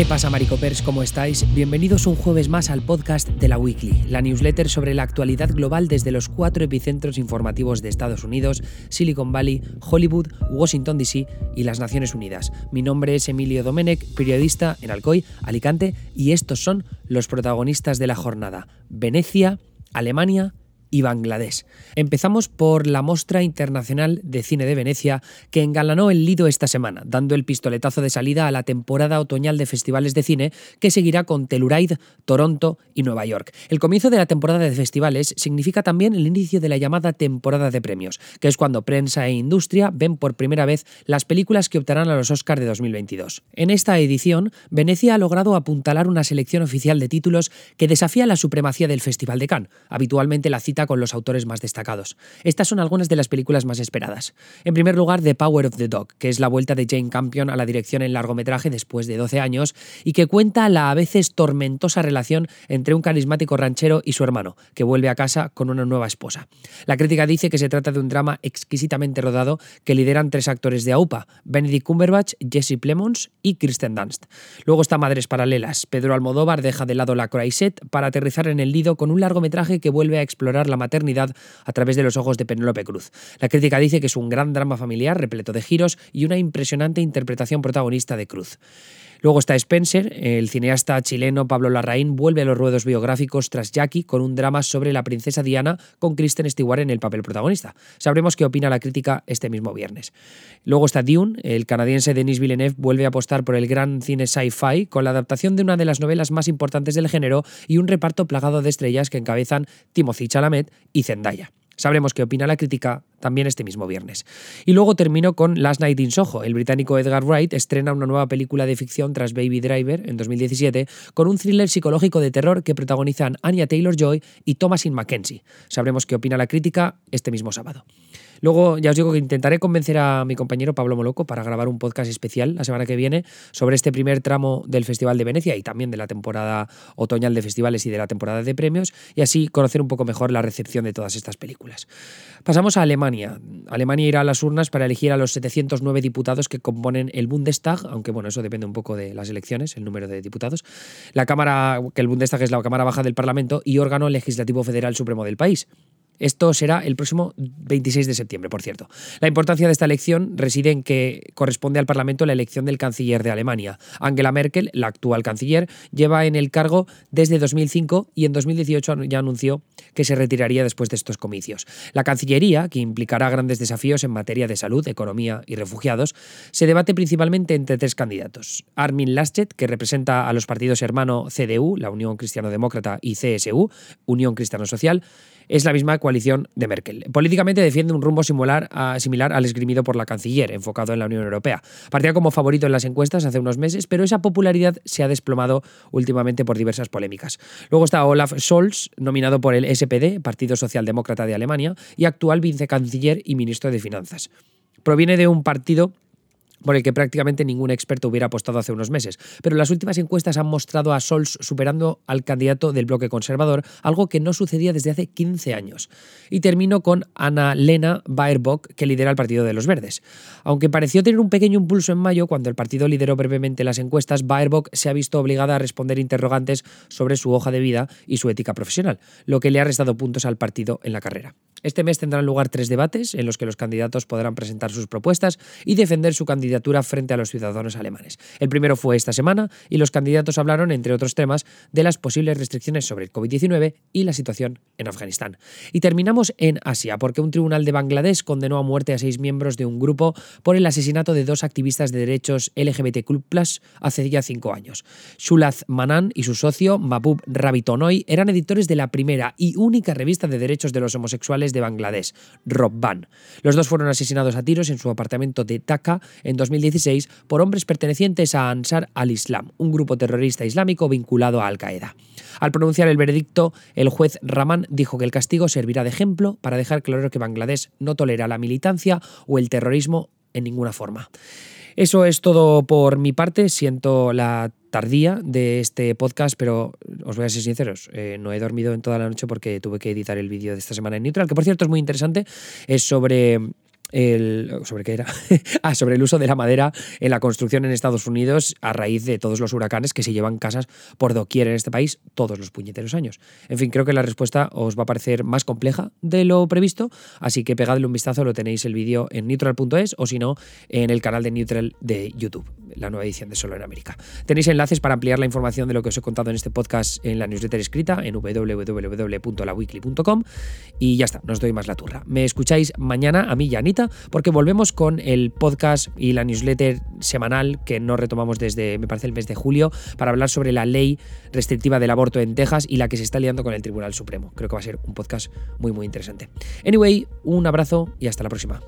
¿Qué pasa, Maricopers? ¿Cómo estáis? Bienvenidos un jueves más al podcast de la Weekly, la newsletter sobre la actualidad global desde los cuatro epicentros informativos de Estados Unidos, Silicon Valley, Hollywood, Washington DC y las Naciones Unidas. Mi nombre es Emilio Domenech, periodista en Alcoy, Alicante, y estos son los protagonistas de la jornada: Venecia, Alemania, y Bangladesh. Empezamos por la Mostra Internacional de Cine de Venecia, que engalanó el Lido esta semana, dando el pistoletazo de salida a la temporada otoñal de festivales de cine, que seguirá con Telluride, Toronto y Nueva York. El comienzo de la temporada de festivales significa también el inicio de la llamada temporada de premios, que es cuando prensa e industria ven por primera vez las películas que optarán a los Oscars de 2022. En esta edición, Venecia ha logrado apuntalar una selección oficial de títulos que desafía la supremacía del Festival de Cannes. Habitualmente la cita con los autores más destacados. Estas son algunas de las películas más esperadas. En primer lugar, The Power of the Dog, que es la vuelta de Jane Campion a la dirección en largometraje después de 12 años y que cuenta la a veces tormentosa relación entre un carismático ranchero y su hermano, que vuelve a casa con una nueva esposa. La crítica dice que se trata de un drama exquisitamente rodado que lideran tres actores de AUPA, Benedict Cumberbatch, Jesse Plemons y Kristen Dunst. Luego está Madres Paralelas. Pedro Almodóvar deja de lado la Croisette para aterrizar en el Lido con un largometraje que vuelve a explorar la maternidad a través de los ojos de Penélope Cruz. La crítica dice que es un gran drama familiar repleto de giros y una impresionante interpretación protagonista de Cruz. Luego está Spencer, el cineasta chileno Pablo Larraín vuelve a los ruedos biográficos tras Jackie con un drama sobre la princesa Diana con Kristen Stewart en el papel protagonista. Sabremos qué opina la crítica este mismo viernes. Luego está Dune, el canadiense Denis Villeneuve vuelve a apostar por el gran cine sci-fi con la adaptación de una de las novelas más importantes del género y un reparto plagado de estrellas que encabezan Timothy Chalamet y Zendaya. Sabremos qué opina la crítica también este mismo viernes. Y luego termino con Last Night in Soho. El británico Edgar Wright estrena una nueva película de ficción tras Baby Driver en 2017 con un thriller psicológico de terror que protagonizan Anya Taylor-Joy y Thomasin McKenzie. Sabremos qué opina la crítica este mismo sábado. Luego ya os digo que intentaré convencer a mi compañero Pablo Moloco para grabar un podcast especial la semana que viene sobre este primer tramo del Festival de Venecia y también de la temporada otoñal de festivales y de la temporada de premios y así conocer un poco mejor la recepción de todas estas películas. Pasamos a Alemania. Alemania irá a las urnas para elegir a los 709 diputados que componen el Bundestag, aunque bueno, eso depende un poco de las elecciones, el número de diputados. La Cámara, que el Bundestag es la Cámara Baja del Parlamento y órgano legislativo federal supremo del país. Esto será el próximo 26 de septiembre, por cierto. La importancia de esta elección reside en que corresponde al Parlamento la elección del canciller de Alemania. Angela Merkel, la actual canciller, lleva en el cargo desde 2005 y en 2018 ya anunció que se retiraría después de estos comicios. La Cancillería, que implicará grandes desafíos en materia de salud, economía y refugiados, se debate principalmente entre tres candidatos. Armin Laschet, que representa a los partidos hermano CDU, la Unión Cristiano Demócrata, y CSU, Unión Cristiano Social, es la misma de Merkel. Políticamente defiende un rumbo similar, similar al esgrimido por la canciller, enfocado en la Unión Europea. Partía como favorito en las encuestas hace unos meses, pero esa popularidad se ha desplomado últimamente por diversas polémicas. Luego está Olaf Scholz, nominado por el SPD, Partido Socialdemócrata de Alemania, y actual vicecanciller y ministro de Finanzas. Proviene de un partido por el que prácticamente ningún experto hubiera apostado hace unos meses. Pero las últimas encuestas han mostrado a Sols superando al candidato del bloque conservador, algo que no sucedía desde hace 15 años. Y termino con Anna-Lena Baerbock, que lidera el Partido de los Verdes. Aunque pareció tener un pequeño impulso en mayo, cuando el partido lideró brevemente las encuestas, Baerbock se ha visto obligada a responder interrogantes sobre su hoja de vida y su ética profesional, lo que le ha restado puntos al partido en la carrera. Este mes tendrán lugar tres debates en los que los candidatos podrán presentar sus propuestas y defender su candidatura frente a los ciudadanos alemanes. El primero fue esta semana y los candidatos hablaron, entre otros temas, de las posibles restricciones sobre el COVID-19 y la situación en Afganistán. Y terminamos en Asia, porque un tribunal de Bangladesh condenó a muerte a seis miembros de un grupo por el asesinato de dos activistas de derechos LGBTQ hace ya cinco años. Shulath Manan y su socio, Mahbub Rabitonoy, eran editores de la primera y única revista de derechos de los homosexuales de Bangladesh, Robban. Los dos fueron asesinados a tiros en su apartamento de Dhaka en 2016 por hombres pertenecientes a Ansar al-Islam, un grupo terrorista islámico vinculado a Al-Qaeda. Al pronunciar el veredicto, el juez Rahman dijo que el castigo servirá de ejemplo para dejar claro que Bangladesh no tolera la militancia o el terrorismo en ninguna forma. Eso es todo por mi parte. Siento la tardía de este podcast, pero os voy a ser sinceros, eh, no he dormido en toda la noche porque tuve que editar el vídeo de esta semana en Neutral, que por cierto es muy interesante, es sobre el, ¿Sobre qué era? ah, sobre el uso de la madera en la construcción en Estados Unidos a raíz de todos los huracanes que se llevan casas por doquier en este país todos los puñeteros años. En fin, creo que la respuesta os va a parecer más compleja de lo previsto, así que pegadle un vistazo, lo tenéis el vídeo en neutral.es o si no, en el canal de Neutral de YouTube, la nueva edición de Solo en América. Tenéis enlaces para ampliar la información de lo que os he contado en este podcast en la newsletter escrita en www.laweekly.com y ya está, no os doy más la turra. Me escucháis mañana a mí y a Porque volvemos con el podcast y la newsletter semanal que no retomamos desde, me parece, el mes de julio, para hablar sobre la ley restrictiva del aborto en Texas y la que se está liando con el Tribunal Supremo. Creo que va a ser un podcast muy, muy interesante. Anyway, un abrazo y hasta la próxima.